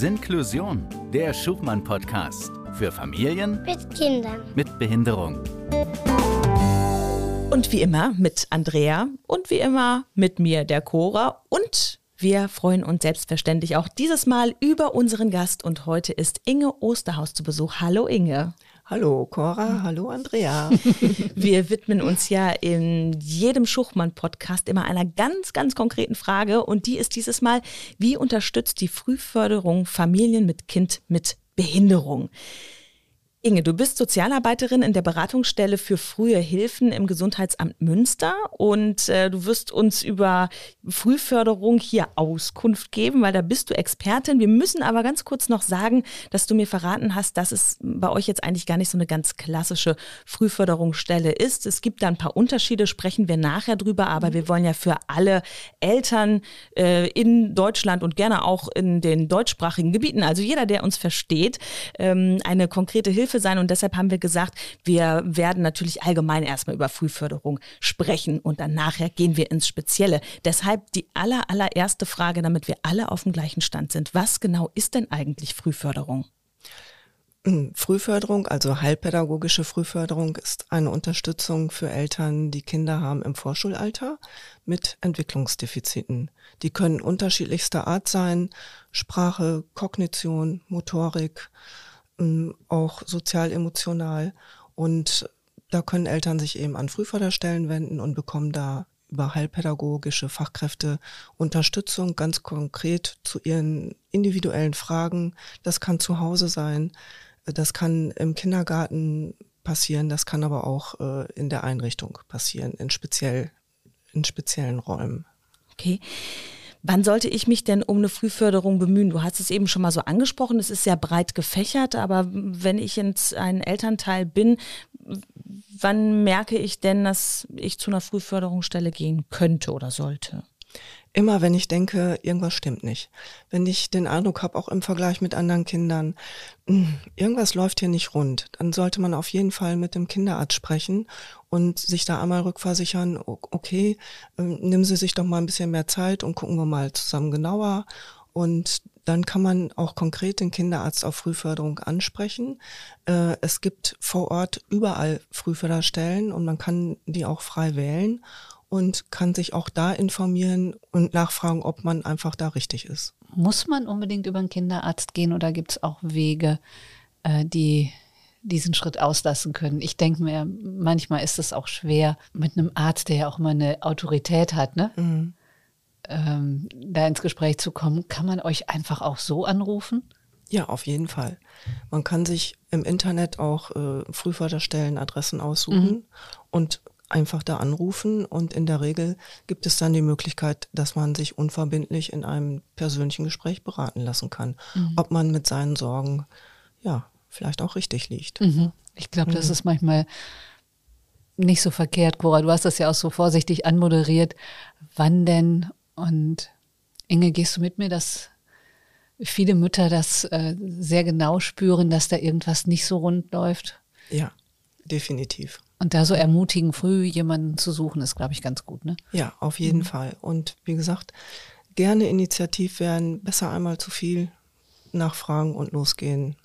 Sinklusion, der Schubmann-Podcast für Familien Mit Kindern. mit Behinderung. Und wie immer mit Andrea und wie immer mit mir, der Cora. Und wir freuen uns selbstverständlich auch dieses Mal über unseren Gast. Und heute ist Inge Osterhaus zu Besuch. Hallo Inge. Hallo Cora, hallo Andrea. Wir widmen uns ja in jedem Schuchmann-Podcast immer einer ganz, ganz konkreten Frage. Und die ist dieses Mal, wie unterstützt die Frühförderung Familien mit Kind mit Behinderung? Inge, du bist Sozialarbeiterin in der Beratungsstelle für frühe Hilfen im Gesundheitsamt Münster und äh, du wirst uns über Frühförderung hier Auskunft geben, weil da bist du Expertin. Wir müssen aber ganz kurz noch sagen, dass du mir verraten hast, dass es bei euch jetzt eigentlich gar nicht so eine ganz klassische Frühförderungsstelle ist. Es gibt da ein paar Unterschiede, sprechen wir nachher drüber, aber wir wollen ja für alle Eltern äh, in Deutschland und gerne auch in den deutschsprachigen Gebieten, also jeder, der uns versteht, ähm, eine konkrete Hilfe sein. Und deshalb haben wir gesagt, wir werden natürlich allgemein erstmal über Frühförderung sprechen und dann nachher gehen wir ins Spezielle. Deshalb die aller, allererste Frage, damit wir alle auf dem gleichen Stand sind. Was genau ist denn eigentlich Frühförderung? Frühförderung, also heilpädagogische Frühförderung, ist eine Unterstützung für Eltern, die Kinder haben im Vorschulalter mit Entwicklungsdefiziten. Die können unterschiedlichster Art sein, Sprache, Kognition, Motorik, auch sozial-emotional. Und da können Eltern sich eben an Frühförderstellen wenden und bekommen da über heilpädagogische Fachkräfte Unterstützung ganz konkret zu ihren individuellen Fragen. Das kann zu Hause sein, das kann im Kindergarten passieren, das kann aber auch äh, in der Einrichtung passieren, in, speziell, in speziellen Räumen. Okay. Wann sollte ich mich denn um eine Frühförderung bemühen? Du hast es eben schon mal so angesprochen, es ist sehr breit gefächert, aber wenn ich jetzt ein Elternteil bin, wann merke ich denn, dass ich zu einer Frühförderungsstelle gehen könnte oder sollte? Immer wenn ich denke, irgendwas stimmt nicht. Wenn ich den Eindruck habe, auch im Vergleich mit anderen Kindern, hm, irgendwas läuft hier nicht rund, dann sollte man auf jeden Fall mit dem Kinderarzt sprechen und sich da einmal rückversichern, okay, ähm, nehmen Sie sich doch mal ein bisschen mehr Zeit und gucken wir mal zusammen genauer. Und dann kann man auch konkret den Kinderarzt auf Frühförderung ansprechen. Äh, es gibt vor Ort überall Frühförderstellen und man kann die auch frei wählen und kann sich auch da informieren und nachfragen, ob man einfach da richtig ist. Muss man unbedingt über einen Kinderarzt gehen oder gibt es auch Wege, äh, die diesen Schritt auslassen können? Ich denke mir, manchmal ist es auch schwer mit einem Arzt, der ja auch immer eine Autorität hat, ne? Mhm. Ähm, da ins Gespräch zu kommen. Kann man euch einfach auch so anrufen? Ja, auf jeden Fall. Man kann sich im Internet auch äh, Frühförderstellen, Adressen aussuchen mhm. und einfach da anrufen und in der Regel gibt es dann die Möglichkeit, dass man sich unverbindlich in einem persönlichen Gespräch beraten lassen kann, mhm. ob man mit seinen Sorgen ja vielleicht auch richtig liegt. Mhm. Ich glaube, das mhm. ist manchmal nicht so verkehrt, Cora. Du hast das ja auch so vorsichtig anmoderiert. Wann denn? Und Inge, gehst du mit mir, dass viele Mütter das äh, sehr genau spüren, dass da irgendwas nicht so rund läuft? Ja, definitiv. Und da so ermutigen, früh jemanden zu suchen, ist, glaube ich, ganz gut, ne? Ja, auf jeden mhm. Fall. Und wie gesagt, gerne initiativ werden, besser einmal zu viel nachfragen und losgehen,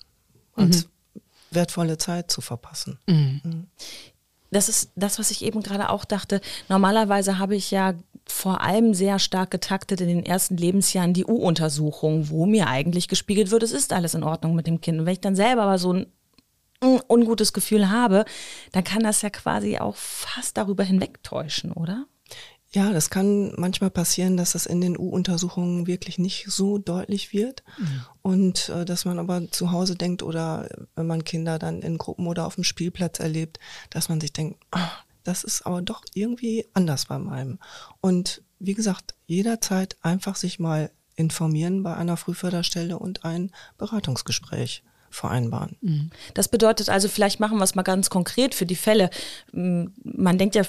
als mhm. wertvolle Zeit zu verpassen. Mhm. mhm. Das ist das, was ich eben gerade auch dachte. Normalerweise habe ich ja vor allem sehr stark getaktet in den ersten Lebensjahren die U-Untersuchung, wo mir eigentlich gespiegelt wird, es ist alles in Ordnung mit dem Kind. Und wenn ich dann selber aber so ein ungutes Gefühl habe, dann kann das ja quasi auch fast darüber hinwegtäuschen, oder? Ja, das kann manchmal passieren, dass das in den U-Untersuchungen wirklich nicht so deutlich wird mhm. und äh, dass man aber zu Hause denkt oder wenn man Kinder dann in Gruppen oder auf dem Spielplatz erlebt, dass man sich denkt, ach, das ist aber doch irgendwie anders bei meinem. Und wie gesagt, jederzeit einfach sich mal informieren bei einer Frühförderstelle und ein Beratungsgespräch vereinbaren. Mhm. Das bedeutet also, vielleicht machen wir es mal ganz konkret für die Fälle. Man denkt ja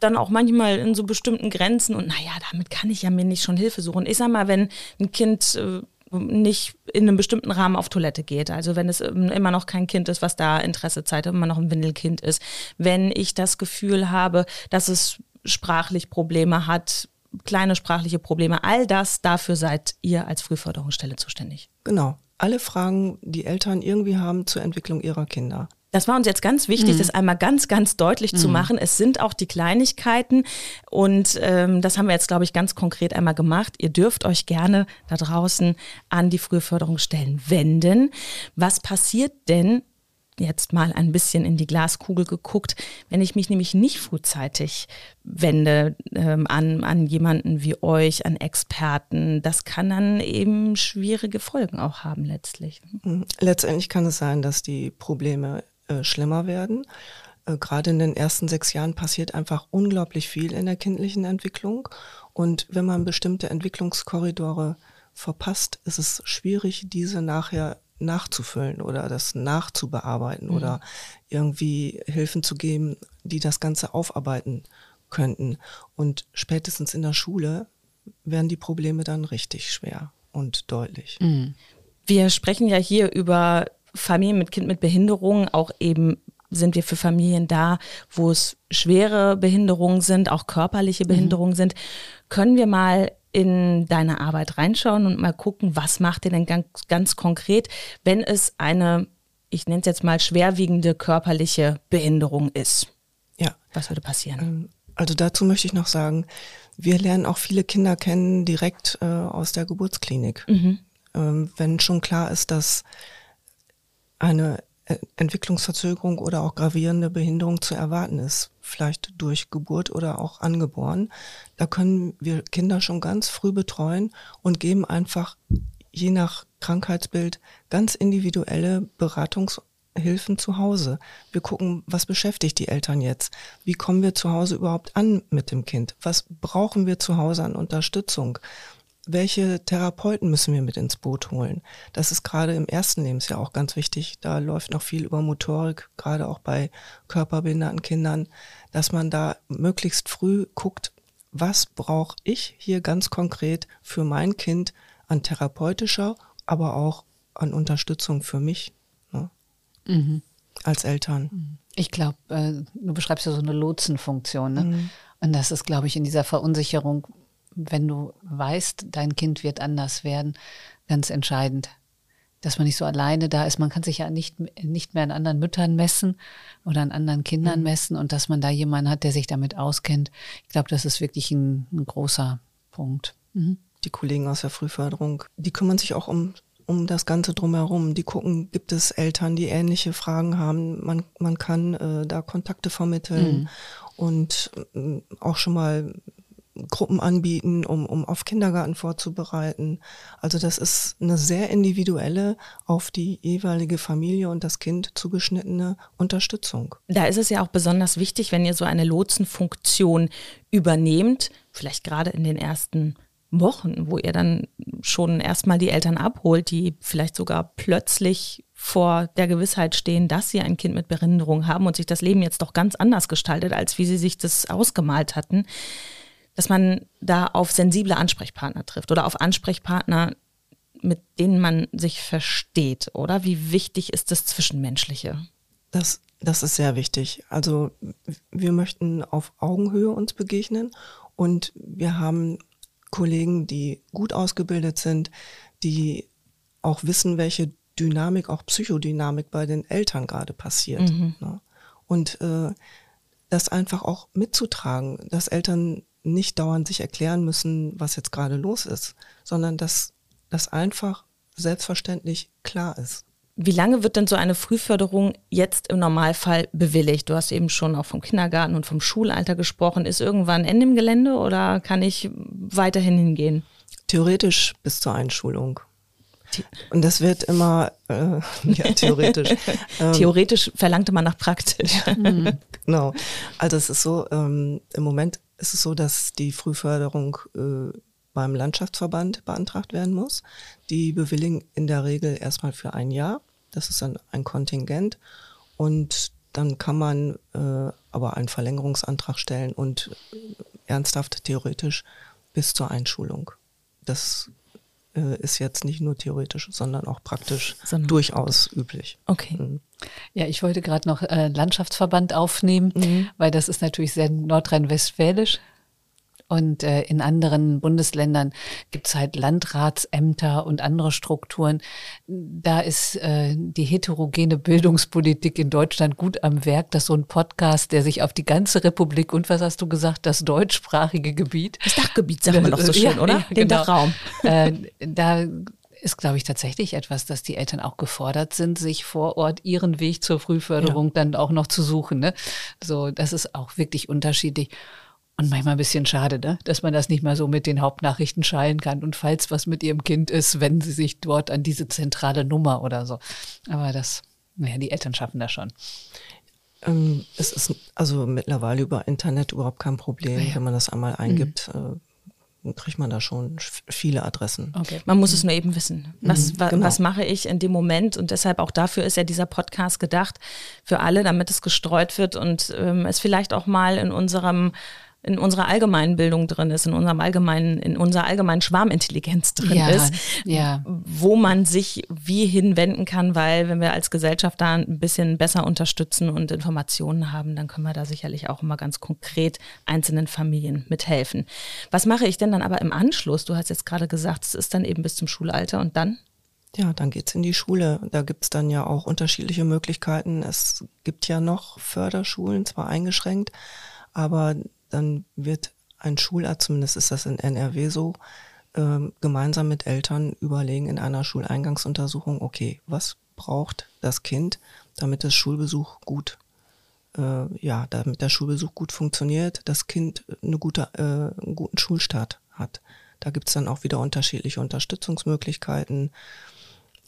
dann auch manchmal in so bestimmten Grenzen und naja, damit kann ich ja mir nicht schon Hilfe suchen. Ich sag mal, wenn ein Kind äh, nicht in einem bestimmten Rahmen auf Toilette geht. Also wenn es immer noch kein Kind ist, was da Interesse zeigt, immer noch ein Windelkind ist. Wenn ich das Gefühl habe, dass es sprachlich Probleme hat, kleine sprachliche Probleme, all das, dafür seid ihr als Frühförderungsstelle zuständig. Genau. Alle Fragen, die Eltern irgendwie haben zur Entwicklung ihrer Kinder. Das war uns jetzt ganz wichtig, mhm. das einmal ganz, ganz deutlich mhm. zu machen. Es sind auch die Kleinigkeiten und ähm, das haben wir jetzt, glaube ich, ganz konkret einmal gemacht. Ihr dürft euch gerne da draußen an die Frühförderungsstellen wenden. Was passiert denn, jetzt mal ein bisschen in die Glaskugel geguckt, wenn ich mich nämlich nicht frühzeitig wende ähm, an, an jemanden wie euch, an Experten, das kann dann eben schwierige Folgen auch haben letztlich. Mhm. Letztendlich kann es sein, dass die Probleme äh, schlimmer werden. Äh, Gerade in den ersten sechs Jahren passiert einfach unglaublich viel in der kindlichen Entwicklung. Und wenn man bestimmte Entwicklungskorridore verpasst, ist es schwierig, diese nachher nachzufüllen oder das nachzubearbeiten mhm. oder irgendwie Hilfen zu geben, die das Ganze aufarbeiten könnten. Und spätestens in der Schule werden die Probleme dann richtig schwer und deutlich. Mhm. Wir sprechen ja hier über Familien mit Kind mit Behinderungen, auch eben sind wir für Familien da, wo es schwere Behinderungen sind, auch körperliche mhm. Behinderungen mhm. sind. Können wir mal in deine Arbeit reinschauen und mal gucken, was macht ihr denn ganz, ganz konkret, wenn es eine, ich nenne es jetzt mal schwerwiegende körperliche Behinderung ist? Ja. Was würde passieren? Ähm, also dazu möchte ich noch sagen, wir lernen auch viele Kinder kennen direkt äh, aus der Geburtsklinik. Mhm. Ähm, wenn schon klar ist, dass eine Entwicklungsverzögerung oder auch gravierende Behinderung zu erwarten ist, vielleicht durch Geburt oder auch angeboren. Da können wir Kinder schon ganz früh betreuen und geben einfach je nach Krankheitsbild ganz individuelle Beratungshilfen zu Hause. Wir gucken, was beschäftigt die Eltern jetzt? Wie kommen wir zu Hause überhaupt an mit dem Kind? Was brauchen wir zu Hause an Unterstützung? Welche Therapeuten müssen wir mit ins Boot holen? Das ist gerade im ersten Lebensjahr auch ganz wichtig. Da läuft noch viel über Motorik, gerade auch bei körperbehinderten Kindern, dass man da möglichst früh guckt, was brauche ich hier ganz konkret für mein Kind an therapeutischer, aber auch an Unterstützung für mich ne? mhm. als Eltern. Ich glaube, äh, du beschreibst ja so eine Lotsenfunktion. Ne? Mhm. Und das ist, glaube ich, in dieser Verunsicherung wenn du weißt, dein Kind wird anders werden, ganz entscheidend. Dass man nicht so alleine da ist. Man kann sich ja nicht, nicht mehr an anderen Müttern messen oder an anderen Kindern mhm. messen und dass man da jemanden hat, der sich damit auskennt. Ich glaube, das ist wirklich ein, ein großer Punkt. Mhm. Die Kollegen aus der Frühförderung, die kümmern sich auch um um das Ganze drumherum. Die gucken, gibt es Eltern, die ähnliche Fragen haben. Man, man kann äh, da Kontakte vermitteln mhm. und äh, auch schon mal Gruppen anbieten, um, um auf Kindergarten vorzubereiten. Also das ist eine sehr individuelle, auf die jeweilige Familie und das Kind zugeschnittene Unterstützung. Da ist es ja auch besonders wichtig, wenn ihr so eine Lotsenfunktion übernehmt, vielleicht gerade in den ersten Wochen, wo ihr dann schon erstmal die Eltern abholt, die vielleicht sogar plötzlich vor der Gewissheit stehen, dass sie ein Kind mit Behinderung haben und sich das Leben jetzt doch ganz anders gestaltet, als wie sie sich das ausgemalt hatten dass man da auf sensible Ansprechpartner trifft oder auf Ansprechpartner, mit denen man sich versteht, oder? Wie wichtig ist das Zwischenmenschliche? Das, das ist sehr wichtig. Also wir möchten auf Augenhöhe uns begegnen und wir haben Kollegen, die gut ausgebildet sind, die auch wissen, welche Dynamik, auch Psychodynamik bei den Eltern gerade passiert. Mhm. Ne? Und äh, das einfach auch mitzutragen, dass Eltern nicht dauernd sich erklären müssen, was jetzt gerade los ist, sondern dass das einfach selbstverständlich klar ist. Wie lange wird denn so eine Frühförderung jetzt im Normalfall bewilligt? Du hast eben schon auch vom Kindergarten und vom Schulalter gesprochen. Ist irgendwann Ende im Gelände oder kann ich weiterhin hingehen? Theoretisch bis zur Einschulung. Und das wird immer, äh, ja, theoretisch. ähm, theoretisch verlangte man nach praktisch. genau. Also es ist so, ähm, im Moment ist es so, dass die Frühförderung äh, beim Landschaftsverband beantragt werden muss. Die bewilligen in der Regel erstmal für ein Jahr. Das ist dann ein Kontingent. Und dann kann man äh, aber einen Verlängerungsantrag stellen und äh, ernsthaft theoretisch bis zur Einschulung. Das äh, ist jetzt nicht nur theoretisch, sondern auch praktisch sondern durchaus üblich. Okay. Mhm. Ja, ich wollte gerade noch äh, Landschaftsverband aufnehmen, mhm. weil das ist natürlich sehr nordrhein-westfälisch. Und äh, in anderen Bundesländern gibt's halt Landratsämter und andere Strukturen. Da ist äh, die heterogene Bildungspolitik in Deutschland gut am Werk, dass so ein Podcast, der sich auf die ganze Republik und was hast du gesagt, das deutschsprachige Gebiet. Das Dachgebiet sagt man doch so schön, Ja, oder? ja, Den genau. Dachraum. Äh, da ist, glaube ich, tatsächlich etwas, dass die Eltern auch gefordert sind, sich vor Ort ihren Weg zur Frühförderung dann auch noch zu suchen. Ne? So, das ist auch wirklich unterschiedlich. Und manchmal ein bisschen schade, ne? dass man das nicht mal so mit den Hauptnachrichten schallen kann. Und falls was mit ihrem Kind ist, wenden sie sich dort an diese zentrale Nummer oder so. Aber das, naja, die Eltern schaffen das schon. Ähm, es ist also mittlerweile über Internet überhaupt kein Problem. Ah ja. Wenn man das einmal eingibt, äh, dann kriegt man da schon viele Adressen. Okay. Man muss es nur eben wissen. Was, wa, genau. was mache ich in dem Moment? Und deshalb auch dafür ist ja dieser Podcast gedacht, für alle, damit es gestreut wird und ähm, es vielleicht auch mal in unserem in unserer allgemeinen Bildung drin ist, in unserem allgemeinen, in unserer allgemeinen Schwarmintelligenz drin Ja, ist, ja. wo man sich wie hinwenden kann, weil wenn wir als Gesellschaft da ein bisschen besser unterstützen und Informationen haben, dann können wir da sicherlich auch immer ganz konkret einzelnen Familien mithelfen. Was mache ich denn dann aber im Anschluss? Du hast jetzt gerade gesagt, es ist dann eben bis zum Schulalter und dann? Ja, dann geht's in die Schule. Da gibt's dann ja auch unterschiedliche Möglichkeiten. Es gibt ja noch Förderschulen, zwar eingeschränkt, aber dann wird ein Schularzt, zumindest ist das in NRW so, ähm, gemeinsam mit Eltern überlegen in einer Schuleingangsuntersuchung, okay, was braucht das Kind, damit das Schulbesuch gut, äh, ja, damit der Schulbesuch gut funktioniert, das Kind eine gute, äh, einen guten Schulstart hat. Da gibt's dann auch wieder unterschiedliche Unterstützungsmöglichkeiten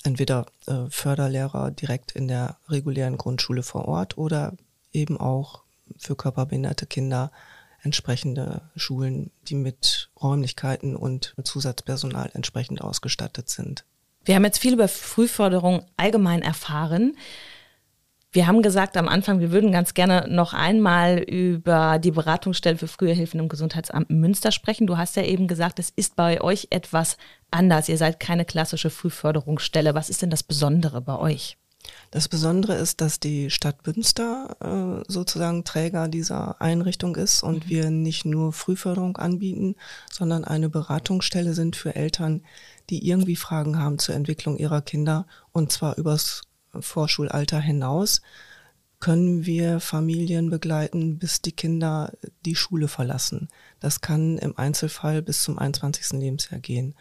entweder äh, Förderlehrer direkt in der regulären Grundschule vor Ort oder eben auch für körperbehinderte Kinder entsprechende Schulen, die mit Räumlichkeiten und mit Zusatzpersonal entsprechend ausgestattet sind. Wir haben jetzt viel über Frühförderung allgemein erfahren. Wir haben gesagt am Anfang, wir würden ganz gerne noch einmal über die Beratungsstelle für frühe Hilfen im Gesundheitsamt Münster sprechen. Du hast ja eben gesagt, es ist bei euch etwas anders. Ihr seid keine klassische Frühförderungsstelle. Was ist denn das Besondere bei euch? Das Besondere ist, dass die Stadt Münster äh, sozusagen Träger dieser Einrichtung ist und wir nicht nur Frühförderung anbieten, sondern eine Beratungsstelle sind für Eltern, die irgendwie Fragen haben zur Entwicklung ihrer Kinder und zwar übers Vorschulalter hinaus können wir Familien begleiten, bis die Kinder die Schule verlassen. Das kann im Einzelfall bis zum 21. Lebensjahr gehen.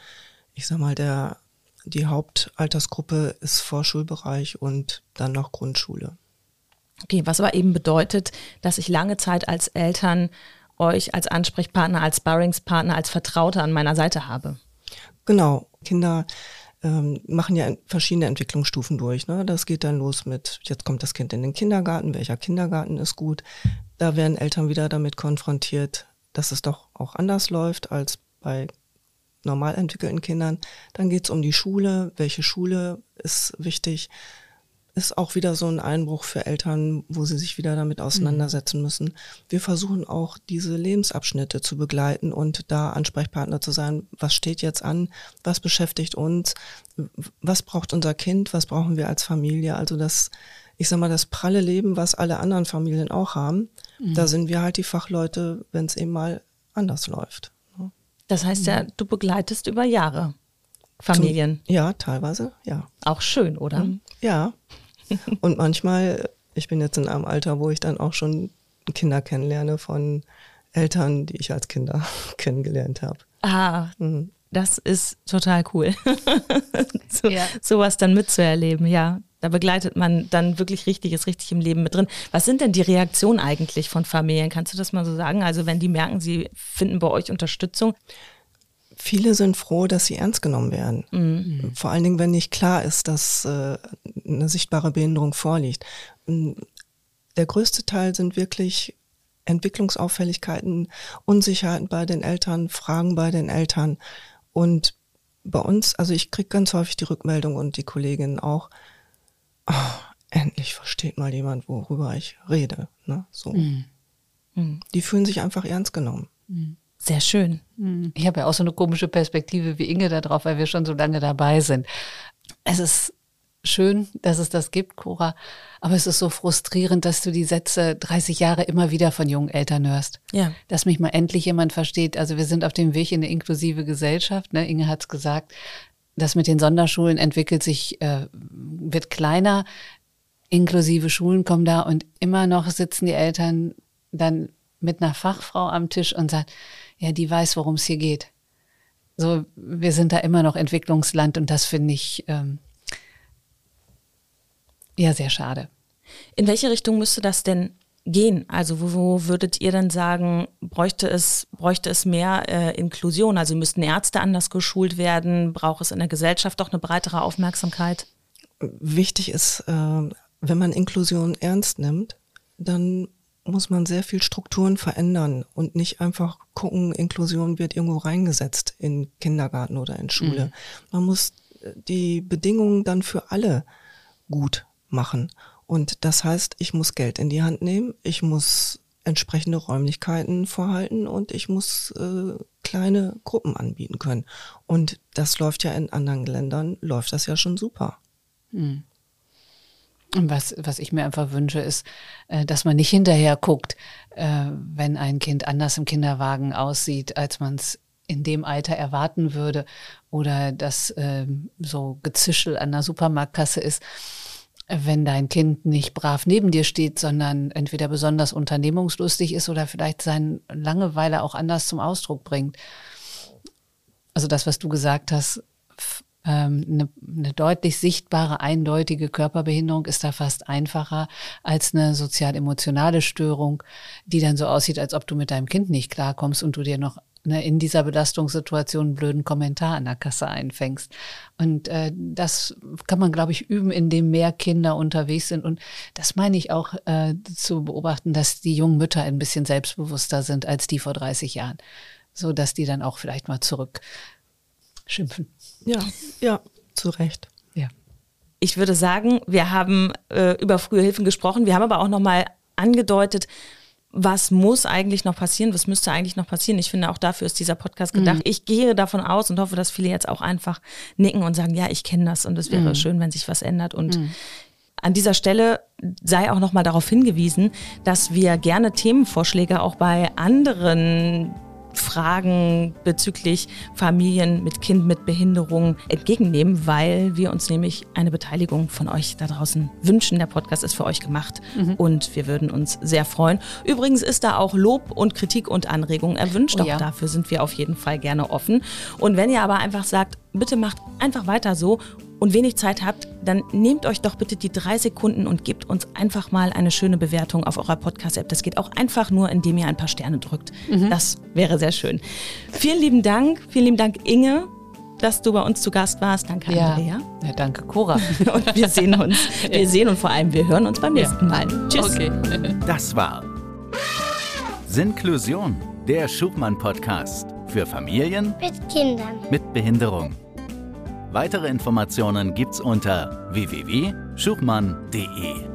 Ich sag mal, der, die Hauptaltersgruppe ist Vorschulbereich und dann noch Grundschule. Okay, was aber eben bedeutet, dass ich lange Zeit als Eltern euch als Ansprechpartner, als Sparringspartner, als Vertraute an meiner Seite habe. Genau, Kinder ähm, machen ja verschiedene Entwicklungsstufen durch. Ne? Das geht dann los mit, jetzt kommt das Kind in den Kindergarten, welcher Kindergarten ist gut. Da werden Eltern wieder damit konfrontiert, dass es doch auch anders läuft als bei normal entwickelten Kindern. Dann geht es um die Schule, welche Schule ist wichtig. Ist auch wieder so ein Einbruch für Eltern, wo sie sich wieder damit auseinandersetzen müssen. Wir versuchen auch diese Lebensabschnitte zu begleiten und da Ansprechpartner zu sein. Was steht jetzt an? Was beschäftigt uns? Was braucht unser Kind? Was brauchen wir als Familie? Also das, ich sag mal, das pralle Leben, was alle anderen Familien auch haben. Da sind wir halt die Fachleute, wenn es eben mal anders läuft. Das heißt ja, du begleitest über Jahre Familien. Ja, teilweise, ja. Auch schön, oder? Ja. Und manchmal, ich bin jetzt in einem Alter, wo ich dann auch schon Kinder kennenlerne von Eltern, die ich als Kinder kennengelernt habe. Ah, Mhm. das ist total cool. so, Ja. Sowas dann mitzuerleben, ja. Da begleitet man dann wirklich Richtiges, richtig im Leben mit drin. Was sind denn die Reaktionen eigentlich von Familien? Kannst du das mal so sagen? Also wenn die merken, sie finden bei euch Unterstützung. Viele sind froh, dass sie ernst genommen werden. Vor allen Dingen, wenn nicht klar ist, dass äh, eine sichtbare Behinderung vorliegt. Ähm, Der größte Teil sind wirklich Entwicklungsauffälligkeiten, Unsicherheiten bei den Eltern, Fragen bei den Eltern. Und bei uns, also ich kriege ganz häufig die Rückmeldung und die Kolleginnen auch, "Ah, endlich versteht mal jemand, worüber ich rede. Ne? So. Die fühlen sich einfach ernst genommen. Sehr schön. Ich habe ja auch so eine komische Perspektive wie Inge da drauf, weil wir schon so lange dabei sind. Es ist schön, dass es das gibt, Cora. Aber es ist so frustrierend, dass du die Sätze 30 Jahre immer wieder von jungen Eltern hörst. Ja. Dass mich mal endlich jemand versteht. Also wir sind auf dem Weg in eine inklusive Gesellschaft. Ne? Inge hat es gesagt. Das mit den Sonderschulen entwickelt sich, äh, wird kleiner. Inklusive Schulen kommen da und immer noch sitzen die Eltern dann mit einer Fachfrau am Tisch und sagen, ja, die weiß, worum es hier geht. So, wir sind da immer noch Entwicklungsland und das finde ich ähm, ja sehr schade. In welche Richtung müsste das denn gehen? Also wo, wo würdet ihr denn sagen, bräuchte es, bräuchte es mehr äh, Inklusion? Also müssten Ärzte anders geschult werden? Braucht es in der Gesellschaft doch eine breitere Aufmerksamkeit? Wichtig ist, äh, wenn man Inklusion ernst nimmt, dann muss man sehr viel Strukturen verändern und nicht einfach gucken, Inklusion wird irgendwo reingesetzt in Kindergarten oder in Schule. Mhm. Man muss die Bedingungen dann für alle gut machen. Und das heißt, ich muss Geld in die Hand nehmen, ich muss entsprechende Räumlichkeiten vorhalten und ich muss äh, kleine Gruppen anbieten können. Und das läuft ja in anderen Ländern, läuft das ja schon super. Mhm. Was, was ich mir einfach wünsche, ist, äh, dass man nicht hinterher guckt, äh, wenn ein Kind anders im Kinderwagen aussieht, als man es in dem Alter erwarten würde oder dass ähm, so Gezischel an der Supermarktkasse ist, wenn dein Kind nicht brav neben dir steht, sondern entweder besonders unternehmungslustig ist oder vielleicht seine Langeweile auch anders zum Ausdruck bringt. Also das, was du gesagt hast, ähm, eine, eine deutlich sichtbare, eindeutige Körperbehinderung ist da fast einfacher als eine sozial-emotionale Störung, die dann so aussieht, als ob du mit deinem Kind nicht klarkommst und du dir noch ne, in dieser Belastungssituation einen blöden Kommentar an der Kasse einfängst. Und äh, das kann man, glaube ich, üben, indem mehr Kinder unterwegs sind. Und das meine ich auch äh, zu beobachten, dass die jungen Mütter ein bisschen selbstbewusster sind als die vor 30 Jahren. So dass die dann auch vielleicht mal zurück schimpfen. Ja, ja, zu Recht. Ja. Ich würde sagen, wir haben äh, über frühe Hilfen gesprochen. Wir haben aber auch noch mal angedeutet, was muss eigentlich noch passieren? Was müsste eigentlich noch passieren? Ich finde, auch dafür ist dieser Podcast gedacht. Mhm. Ich gehe davon aus und hoffe, dass viele jetzt auch einfach nicken und sagen, ja, ich kenne das und es wäre mhm. schön, wenn sich was ändert. Und mhm. an dieser Stelle sei auch noch mal darauf hingewiesen, dass wir gerne Themenvorschläge auch bei anderen Fragen bezüglich Familien mit Kind mit Behinderung entgegennehmen, weil wir uns nämlich eine Beteiligung von euch da draußen wünschen. Der Podcast ist für euch gemacht mhm. und wir würden uns sehr freuen. Übrigens ist da auch Lob und Kritik und Anregungen erwünscht. Oh, auch ja. dafür sind wir auf jeden Fall gerne offen. Und wenn ihr aber einfach sagt, bitte macht einfach weiter so und wenig Zeit habt, dann nehmt euch doch bitte die drei Sekunden und gebt uns einfach mal eine schöne Bewertung auf eurer Podcast-App. Das geht auch einfach nur, indem ihr ein paar Sterne drückt. Mhm. Das wäre sehr schön. Vielen lieben Dank. Vielen lieben Dank, Inge dass du bei uns zu Gast warst. Danke, ja. Andrea. Ja, danke, Cora. und wir sehen uns. Wir sehen und vor allem wir hören uns beim nächsten Mal. Tschüss. Okay. Das war Sinklusion, der Schubmann-Podcast für Familien mit Kindern mit Behinderung. Weitere Informationen gibt's unter www.schuchmann.de.